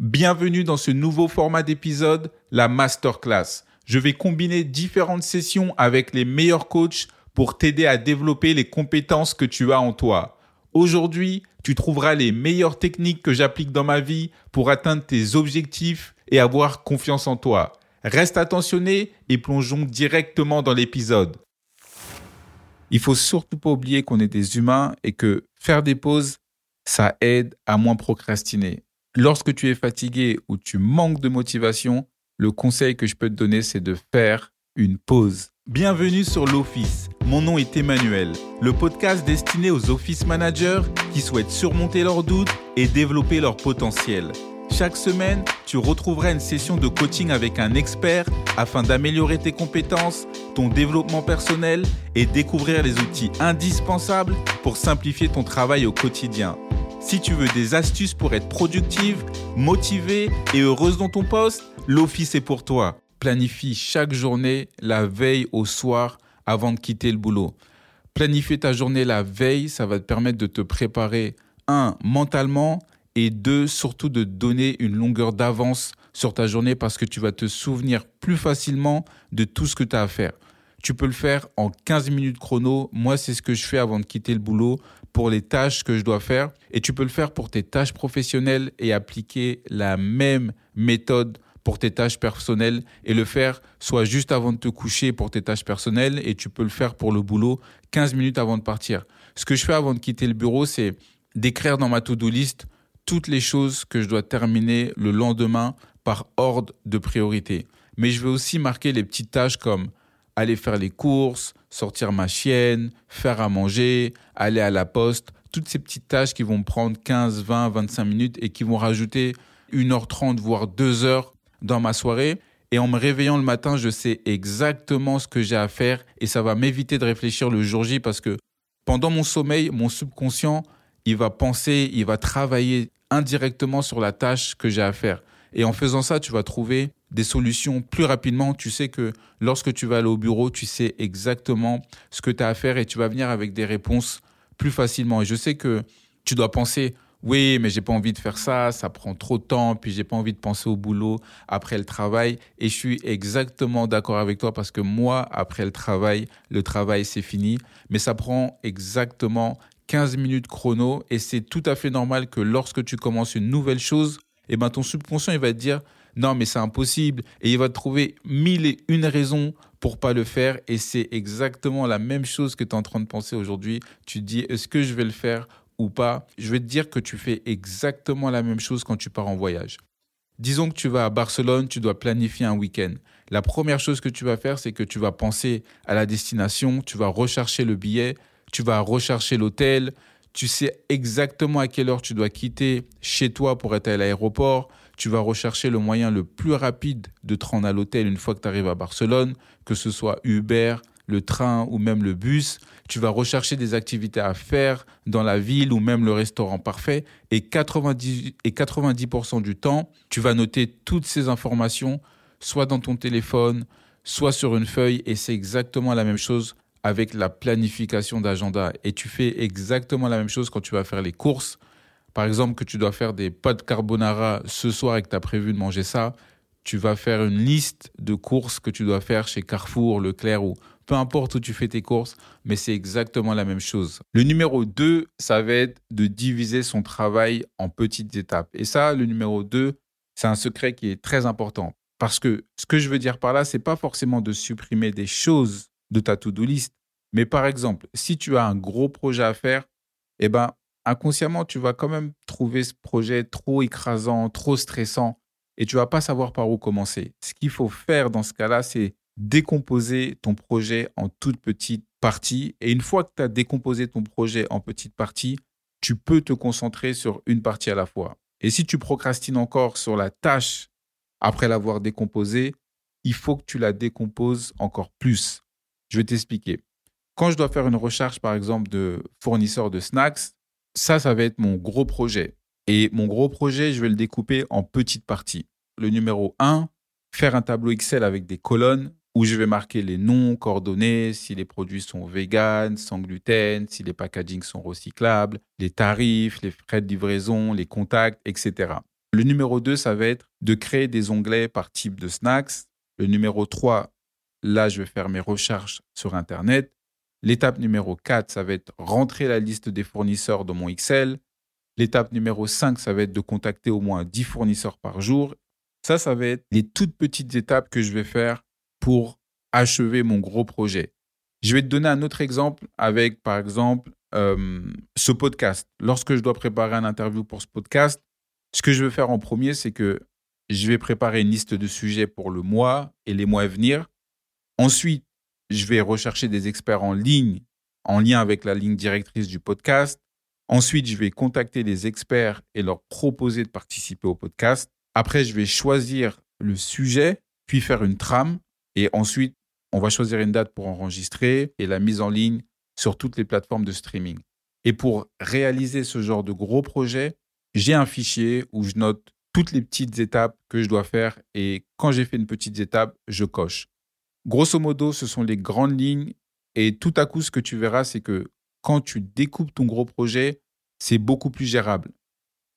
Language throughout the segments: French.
Bienvenue dans ce nouveau format d'épisode, la Masterclass. Je vais combiner différentes sessions avec les meilleurs coachs pour t'aider à développer les compétences que tu as en toi. Aujourd'hui, tu trouveras les meilleures techniques que j'applique dans ma vie pour atteindre tes objectifs et avoir confiance en toi. Reste attentionné et plongeons directement dans l'épisode. Il faut surtout pas oublier qu'on est des humains et que faire des pauses, ça aide à moins procrastiner. Lorsque tu es fatigué ou tu manques de motivation, le conseil que je peux te donner, c'est de faire une pause. Bienvenue sur l'Office. Mon nom est Emmanuel, le podcast destiné aux office managers qui souhaitent surmonter leurs doutes et développer leur potentiel. Chaque semaine, tu retrouveras une session de coaching avec un expert afin d'améliorer tes compétences, ton développement personnel et découvrir les outils indispensables pour simplifier ton travail au quotidien. Si tu veux des astuces pour être productive, motivée et heureuse dans ton poste, l'Office est pour toi. Planifie chaque journée la veille au soir avant de quitter le boulot. Planifier ta journée la veille, ça va te permettre de te préparer, un, mentalement, et deux, surtout de donner une longueur d'avance sur ta journée parce que tu vas te souvenir plus facilement de tout ce que tu as à faire. Tu peux le faire en 15 minutes chrono. Moi, c'est ce que je fais avant de quitter le boulot pour les tâches que je dois faire. Et tu peux le faire pour tes tâches professionnelles et appliquer la même méthode pour tes tâches personnelles et le faire soit juste avant de te coucher pour tes tâches personnelles et tu peux le faire pour le boulot 15 minutes avant de partir. Ce que je fais avant de quitter le bureau, c'est d'écrire dans ma to-do list toutes les choses que je dois terminer le lendemain par ordre de priorité. Mais je vais aussi marquer les petites tâches comme aller faire les courses, sortir ma chienne, faire à manger, aller à la poste, toutes ces petites tâches qui vont prendre 15, 20, 25 minutes et qui vont rajouter 1h30 voire 2 heures dans ma soirée. Et en me réveillant le matin, je sais exactement ce que j'ai à faire et ça va m'éviter de réfléchir le jour J parce que pendant mon sommeil, mon subconscient, il va penser, il va travailler indirectement sur la tâche que j'ai à faire. Et en faisant ça, tu vas trouver des solutions plus rapidement. Tu sais que lorsque tu vas aller au bureau, tu sais exactement ce que tu as à faire et tu vas venir avec des réponses plus facilement. Et je sais que tu dois penser, oui, mais j'ai pas envie de faire ça, ça prend trop de temps, puis j'ai pas envie de penser au boulot après le travail. Et je suis exactement d'accord avec toi parce que moi, après le travail, le travail c'est fini, mais ça prend exactement 15 minutes chrono et c'est tout à fait normal que lorsque tu commences une nouvelle chose, eh ben ton subconscient il va te dire non mais c'est impossible et il va trouver mille et une raisons pour pas le faire et c'est exactement la même chose que tu es en train de penser aujourd'hui. Tu dis est-ce que je vais le faire ou pas? Je vais te dire que tu fais exactement la même chose quand tu pars en voyage. Disons que tu vas à Barcelone, tu dois planifier un week-end. La première chose que tu vas faire, c'est que tu vas penser à la destination, tu vas rechercher le billet, tu vas rechercher l'hôtel, tu sais exactement à quelle heure tu dois quitter chez toi pour être à l'aéroport, tu vas rechercher le moyen le plus rapide de te rendre à l'hôtel une fois que tu arrives à Barcelone, que ce soit Uber, le train ou même le bus. Tu vas rechercher des activités à faire dans la ville ou même le restaurant parfait. Et 90, et 90% du temps, tu vas noter toutes ces informations, soit dans ton téléphone, soit sur une feuille. Et c'est exactement la même chose avec la planification d'agenda. Et tu fais exactement la même chose quand tu vas faire les courses. Par exemple, que tu dois faire des pâtes carbonara ce soir et que tu as prévu de manger ça, tu vas faire une liste de courses que tu dois faire chez Carrefour, Leclerc ou peu importe où tu fais tes courses, mais c'est exactement la même chose. Le numéro 2, ça va être de diviser son travail en petites étapes. Et ça, le numéro 2, c'est un secret qui est très important. Parce que ce que je veux dire par là, c'est pas forcément de supprimer des choses de ta to-do list. Mais par exemple, si tu as un gros projet à faire, eh ben, inconsciemment, tu vas quand même trouver ce projet trop écrasant, trop stressant, et tu vas pas savoir par où commencer. Ce qu'il faut faire dans ce cas-là, c'est décomposer ton projet en toutes petites parties. Et une fois que tu as décomposé ton projet en petites parties, tu peux te concentrer sur une partie à la fois. Et si tu procrastines encore sur la tâche après l'avoir décomposée, il faut que tu la décomposes encore plus. Je vais t'expliquer. Quand je dois faire une recherche, par exemple, de fournisseurs de snacks, ça, ça va être mon gros projet. Et mon gros projet, je vais le découper en petites parties. Le numéro 1, faire un tableau Excel avec des colonnes où je vais marquer les noms, coordonnées, si les produits sont vegan, sans gluten, si les packagings sont recyclables, les tarifs, les frais de livraison, les contacts, etc. Le numéro 2, ça va être de créer des onglets par type de snacks. Le numéro 3, là, je vais faire mes recherches sur Internet. L'étape numéro 4, ça va être rentrer la liste des fournisseurs dans mon Excel. L'étape numéro 5, ça va être de contacter au moins 10 fournisseurs par jour. Ça, ça va être les toutes petites étapes que je vais faire pour achever mon gros projet. Je vais te donner un autre exemple avec, par exemple, euh, ce podcast. Lorsque je dois préparer un interview pour ce podcast, ce que je vais faire en premier, c'est que je vais préparer une liste de sujets pour le mois et les mois à venir. Ensuite, je vais rechercher des experts en ligne, en lien avec la ligne directrice du podcast. Ensuite, je vais contacter les experts et leur proposer de participer au podcast. Après, je vais choisir le sujet, puis faire une trame. Et ensuite, on va choisir une date pour enregistrer et la mise en ligne sur toutes les plateformes de streaming. Et pour réaliser ce genre de gros projet, j'ai un fichier où je note toutes les petites étapes que je dois faire et quand j'ai fait une petite étape, je coche. Grosso modo, ce sont les grandes lignes et tout à coup, ce que tu verras, c'est que quand tu découpes ton gros projet, c'est beaucoup plus gérable.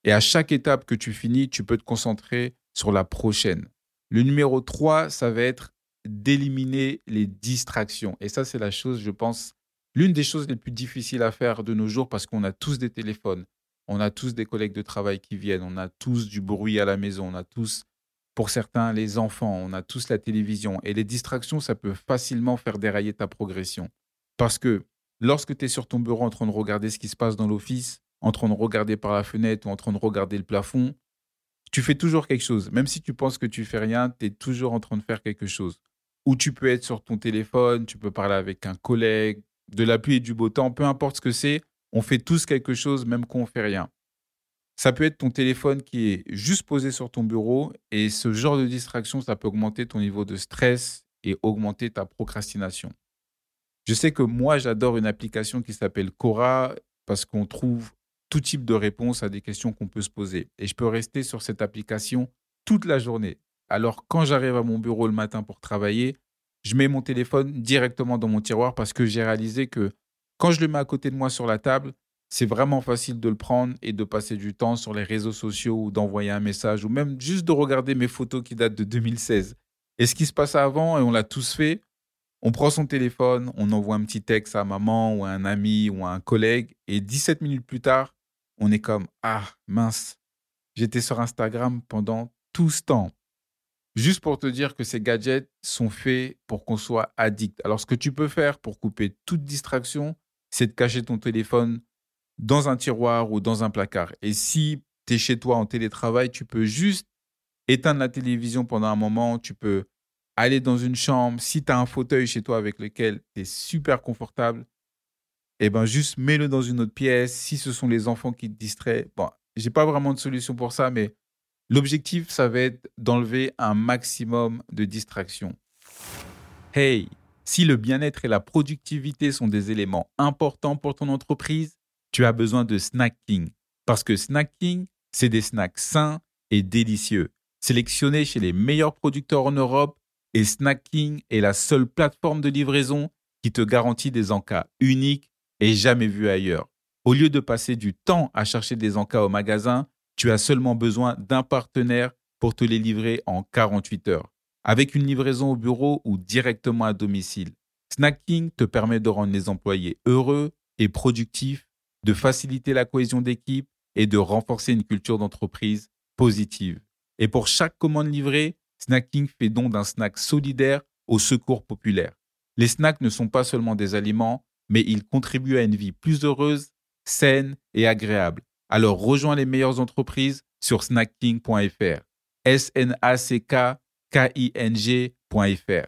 Et à chaque étape que tu finis, tu peux te concentrer sur la prochaine. Le numéro 3, ça va être d'éliminer les distractions. Et ça, c'est la chose, je pense, l'une des choses les plus difficiles à faire de nos jours parce qu'on a tous des téléphones, on a tous des collègues de travail qui viennent, on a tous du bruit à la maison, on a tous, pour certains, les enfants, on a tous la télévision. Et les distractions, ça peut facilement faire dérailler ta progression. Parce que lorsque tu es sur ton bureau en train de regarder ce qui se passe dans l'office, en train de regarder par la fenêtre ou en train de regarder le plafond, tu fais toujours quelque chose. Même si tu penses que tu fais rien, tu es toujours en train de faire quelque chose. Ou tu peux être sur ton téléphone, tu peux parler avec un collègue, de la pluie et du beau temps, peu importe ce que c'est, on fait tous quelque chose, même quand on fait rien. Ça peut être ton téléphone qui est juste posé sur ton bureau et ce genre de distraction, ça peut augmenter ton niveau de stress et augmenter ta procrastination. Je sais que moi, j'adore une application qui s'appelle Cora parce qu'on trouve tout type de réponses à des questions qu'on peut se poser. Et je peux rester sur cette application toute la journée. Alors, quand j'arrive à mon bureau le matin pour travailler, je mets mon téléphone directement dans mon tiroir parce que j'ai réalisé que quand je le mets à côté de moi sur la table, c'est vraiment facile de le prendre et de passer du temps sur les réseaux sociaux ou d'envoyer un message ou même juste de regarder mes photos qui datent de 2016. Et ce qui se passe avant, et on l'a tous fait, on prend son téléphone, on envoie un petit texte à maman ou à un ami ou à un collègue, et 17 minutes plus tard, on est comme Ah, mince, j'étais sur Instagram pendant tout ce temps. Juste pour te dire que ces gadgets sont faits pour qu'on soit addict. Alors, ce que tu peux faire pour couper toute distraction, c'est de cacher ton téléphone dans un tiroir ou dans un placard. Et si tu es chez toi en télétravail, tu peux juste éteindre la télévision pendant un moment, tu peux aller dans une chambre, si tu as un fauteuil chez toi avec lequel tu es super confortable, eh ben juste mets-le dans une autre pièce. Si ce sont les enfants qui te distraient, bon, j'ai pas vraiment de solution pour ça, mais l'objectif, ça va être d'enlever un maximum de distractions. Hey, si le bien-être et la productivité sont des éléments importants pour ton entreprise, tu as besoin de snacking. Parce que snacking, c'est des snacks sains et délicieux, sélectionnés chez les meilleurs producteurs en Europe. Et snacking est la seule plateforme de livraison qui te garantit des encas uniques et jamais vus ailleurs. Au lieu de passer du temps à chercher des encas au magasin, tu as seulement besoin d'un partenaire pour te les livrer en 48 heures avec une livraison au bureau ou directement à domicile. Snacking te permet de rendre les employés heureux et productifs, de faciliter la cohésion d'équipe et de renforcer une culture d'entreprise positive. Et pour chaque commande livrée, Snacking fait don d'un snack solidaire au secours populaire. Les snacks ne sont pas seulement des aliments, mais ils contribuent à une vie plus heureuse, saine et agréable. Alors rejoins les meilleures entreprises sur snacking.fr. S-N-A-C-K king.fr.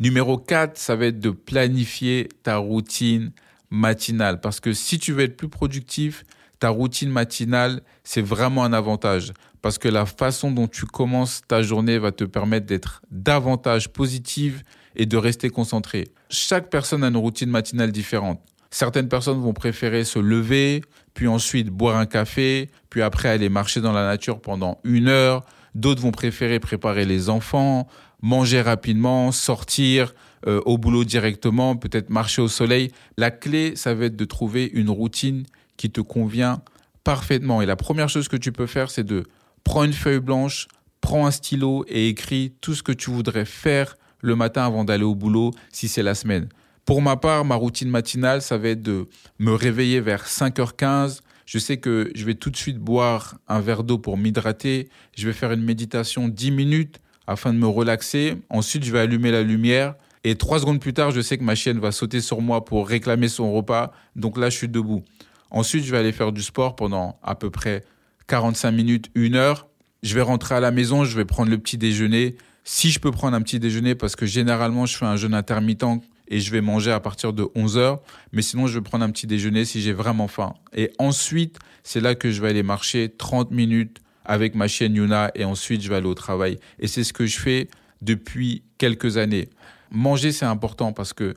Numéro 4, ça va être de planifier ta routine matinale. Parce que si tu veux être plus productif, ta routine matinale, c'est vraiment un avantage. Parce que la façon dont tu commences ta journée va te permettre d'être davantage positive et de rester concentré. Chaque personne a une routine matinale différente. Certaines personnes vont préférer se lever, puis ensuite boire un café, puis après aller marcher dans la nature pendant une heure, D'autres vont préférer préparer les enfants, manger rapidement, sortir euh, au boulot directement, peut-être marcher au soleil. La clé, ça va être de trouver une routine qui te convient parfaitement. Et la première chose que tu peux faire, c'est de prendre une feuille blanche, prends un stylo et écris tout ce que tu voudrais faire le matin avant d'aller au boulot si c'est la semaine. Pour ma part, ma routine matinale, ça va être de me réveiller vers 5h15. Je sais que je vais tout de suite boire un verre d'eau pour m'hydrater. Je vais faire une méditation 10 minutes afin de me relaxer. Ensuite, je vais allumer la lumière. Et trois secondes plus tard, je sais que ma chienne va sauter sur moi pour réclamer son repas. Donc là, je suis debout. Ensuite, je vais aller faire du sport pendant à peu près 45 minutes, une heure. Je vais rentrer à la maison, je vais prendre le petit déjeuner. Si je peux prendre un petit déjeuner, parce que généralement, je fais un jeûne intermittent et je vais manger à partir de 11 heures. Mais sinon, je vais prendre un petit déjeuner si j'ai vraiment faim. Et ensuite, c'est là que je vais aller marcher 30 minutes avec ma chienne Yuna et ensuite je vais aller au travail. Et c'est ce que je fais depuis quelques années. Manger, c'est important parce que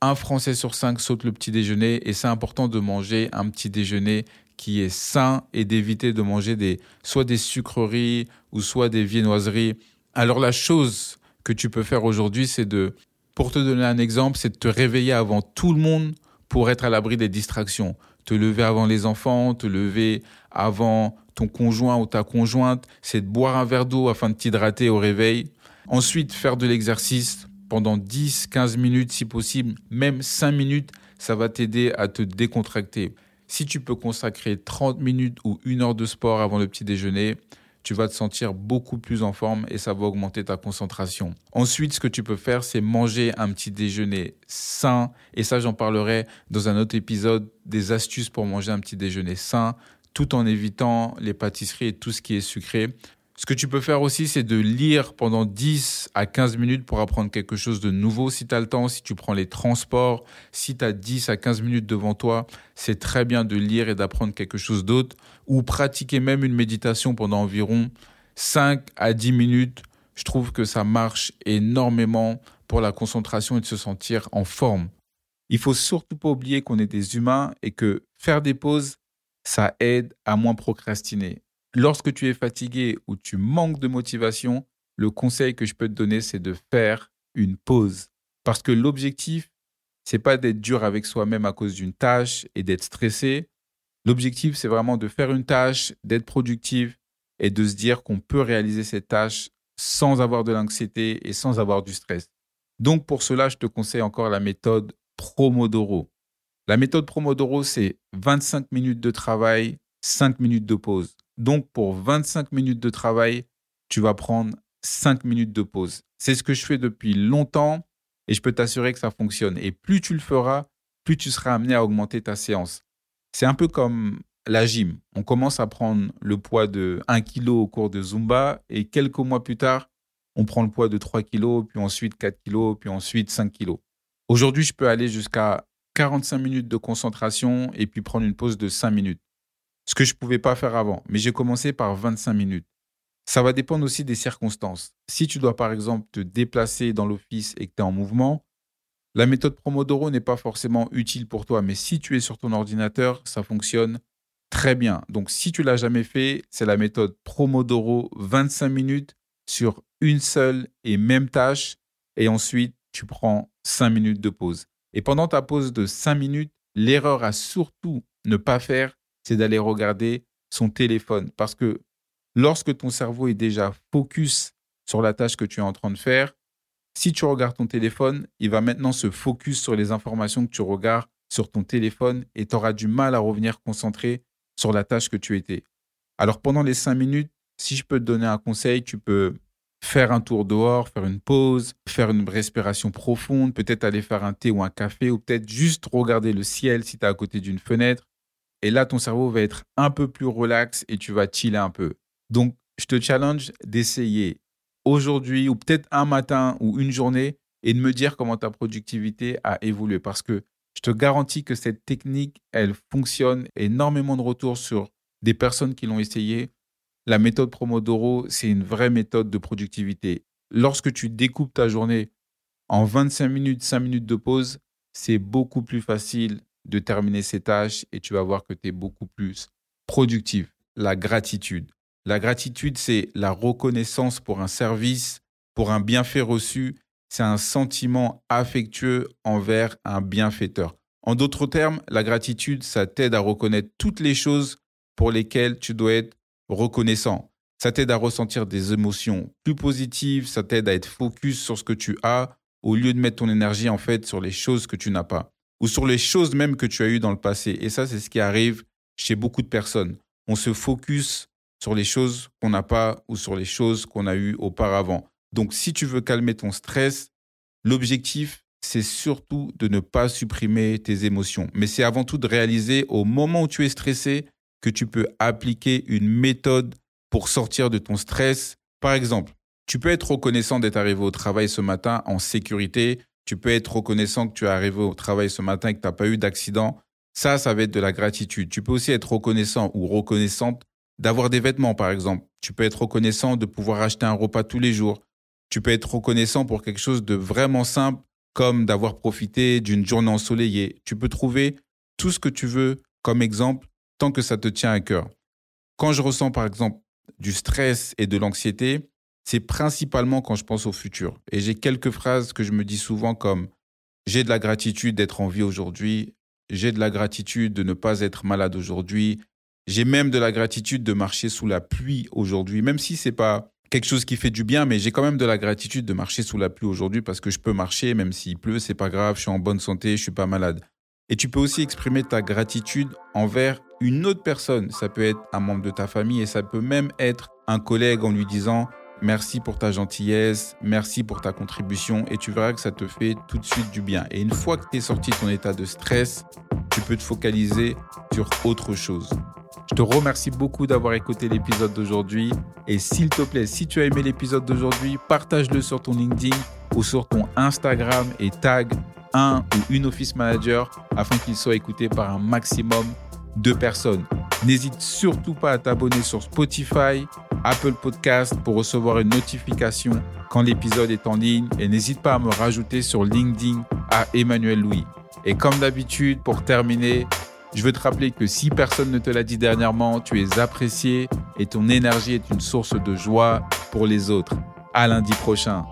un Français sur cinq saute le petit déjeuner et c'est important de manger un petit déjeuner qui est sain et d'éviter de manger des, soit des sucreries ou soit des viennoiseries. Alors la chose que tu peux faire aujourd'hui, c'est de, pour te donner un exemple, c'est de te réveiller avant tout le monde pour être à l'abri des distractions. Te lever avant les enfants, te lever avant ton conjoint ou ta conjointe, c'est de boire un verre d'eau afin de t'hydrater au réveil. Ensuite, faire de l'exercice pendant 10, 15 minutes si possible, même 5 minutes, ça va t'aider à te décontracter. Si tu peux consacrer 30 minutes ou une heure de sport avant le petit déjeuner, tu vas te sentir beaucoup plus en forme et ça va augmenter ta concentration. Ensuite, ce que tu peux faire, c'est manger un petit déjeuner sain. Et ça, j'en parlerai dans un autre épisode des astuces pour manger un petit déjeuner sain tout en évitant les pâtisseries et tout ce qui est sucré. Ce que tu peux faire aussi, c'est de lire pendant 10 à 15 minutes pour apprendre quelque chose de nouveau si tu as le temps, si tu prends les transports, si tu as 10 à 15 minutes devant toi, c'est très bien de lire et d'apprendre quelque chose d'autre ou pratiquer même une méditation pendant environ 5 à 10 minutes. Je trouve que ça marche énormément pour la concentration et de se sentir en forme. Il faut surtout pas oublier qu'on est des humains et que faire des pauses, ça aide à moins procrastiner. Lorsque tu es fatigué ou tu manques de motivation, le conseil que je peux te donner, c'est de faire une pause. Parce que l'objectif, c'est pas d'être dur avec soi-même à cause d'une tâche et d'être stressé. L'objectif, c'est vraiment de faire une tâche, d'être productif et de se dire qu'on peut réaliser cette tâche sans avoir de l'anxiété et sans avoir du stress. Donc pour cela, je te conseille encore la méthode Promodoro. La méthode Promodoro, c'est 25 minutes de travail, 5 minutes de pause. Donc, pour 25 minutes de travail, tu vas prendre 5 minutes de pause. C'est ce que je fais depuis longtemps et je peux t'assurer que ça fonctionne. Et plus tu le feras, plus tu seras amené à augmenter ta séance. C'est un peu comme la gym. On commence à prendre le poids de 1 kg au cours de Zumba et quelques mois plus tard, on prend le poids de 3 kg, puis ensuite 4 kg, puis ensuite 5 kg. Aujourd'hui, je peux aller jusqu'à 45 minutes de concentration et puis prendre une pause de 5 minutes. Ce que je ne pouvais pas faire avant. Mais j'ai commencé par 25 minutes. Ça va dépendre aussi des circonstances. Si tu dois par exemple te déplacer dans l'office et que tu es en mouvement, la méthode Promodoro n'est pas forcément utile pour toi. Mais si tu es sur ton ordinateur, ça fonctionne très bien. Donc si tu l'as jamais fait, c'est la méthode Promodoro 25 minutes sur une seule et même tâche. Et ensuite, tu prends 5 minutes de pause. Et pendant ta pause de 5 minutes, l'erreur à surtout ne pas faire, c'est d'aller regarder son téléphone. Parce que lorsque ton cerveau est déjà focus sur la tâche que tu es en train de faire, si tu regardes ton téléphone, il va maintenant se focus sur les informations que tu regardes sur ton téléphone et tu auras du mal à revenir concentré sur la tâche que tu étais. Alors pendant les 5 minutes, si je peux te donner un conseil, tu peux faire un tour dehors, faire une pause, faire une respiration profonde, peut-être aller faire un thé ou un café, ou peut-être juste regarder le ciel si tu es à côté d'une fenêtre. Et là, ton cerveau va être un peu plus relax et tu vas chiller un peu. Donc, je te challenge d'essayer aujourd'hui ou peut-être un matin ou une journée et de me dire comment ta productivité a évolué. Parce que je te garantis que cette technique, elle fonctionne énormément de retours sur des personnes qui l'ont essayé la méthode Promodoro, c'est une vraie méthode de productivité. Lorsque tu découpes ta journée en 25 minutes, 5 minutes de pause, c'est beaucoup plus facile de terminer ces tâches et tu vas voir que tu es beaucoup plus productif. La gratitude. La gratitude, c'est la reconnaissance pour un service, pour un bienfait reçu. C'est un sentiment affectueux envers un bienfaiteur. En d'autres termes, la gratitude, ça t'aide à reconnaître toutes les choses pour lesquelles tu dois être reconnaissant. Ça t'aide à ressentir des émotions plus positives, ça t'aide à être focus sur ce que tu as au lieu de mettre ton énergie en fait sur les choses que tu n'as pas ou sur les choses même que tu as eues dans le passé. Et ça, c'est ce qui arrive chez beaucoup de personnes. On se focus sur les choses qu'on n'a pas ou sur les choses qu'on a eues auparavant. Donc, si tu veux calmer ton stress, l'objectif, c'est surtout de ne pas supprimer tes émotions. Mais c'est avant tout de réaliser au moment où tu es stressé que tu peux appliquer une méthode pour sortir de ton stress. Par exemple, tu peux être reconnaissant d'être arrivé au travail ce matin en sécurité. Tu peux être reconnaissant que tu es arrivé au travail ce matin et que tu n'as pas eu d'accident. Ça, ça va être de la gratitude. Tu peux aussi être reconnaissant ou reconnaissante d'avoir des vêtements, par exemple. Tu peux être reconnaissant de pouvoir acheter un repas tous les jours. Tu peux être reconnaissant pour quelque chose de vraiment simple, comme d'avoir profité d'une journée ensoleillée. Tu peux trouver tout ce que tu veux comme exemple tant que ça te tient à cœur. Quand je ressens, par exemple, du stress et de l'anxiété, c'est principalement quand je pense au futur. Et j'ai quelques phrases que je me dis souvent comme j'ai de la gratitude d'être en vie aujourd'hui, j'ai de la gratitude de ne pas être malade aujourd'hui, j'ai même de la gratitude de marcher sous la pluie aujourd'hui, même si c'est pas quelque chose qui fait du bien, mais j'ai quand même de la gratitude de marcher sous la pluie aujourd'hui parce que je peux marcher, même s'il pleut, c'est pas grave, je suis en bonne santé, je suis pas malade. Et tu peux aussi exprimer ta gratitude envers une autre personne. Ça peut être un membre de ta famille et ça peut même être un collègue en lui disant merci pour ta gentillesse, merci pour ta contribution et tu verras que ça te fait tout de suite du bien. Et une fois que tu es sorti de ton état de stress, tu peux te focaliser sur autre chose. Je te remercie beaucoup d'avoir écouté l'épisode d'aujourd'hui. Et s'il te plaît, si tu as aimé l'épisode d'aujourd'hui, partage-le sur ton LinkedIn ou sur ton Instagram et tag un ou une office manager afin qu'il soit écouté par un maximum de personnes. N'hésite surtout pas à t'abonner sur Spotify, Apple Podcast pour recevoir une notification quand l'épisode est en ligne et n'hésite pas à me rajouter sur LinkedIn à Emmanuel Louis. Et comme d'habitude, pour terminer, je veux te rappeler que si personne ne te l'a dit dernièrement, tu es apprécié et ton énergie est une source de joie pour les autres. À lundi prochain.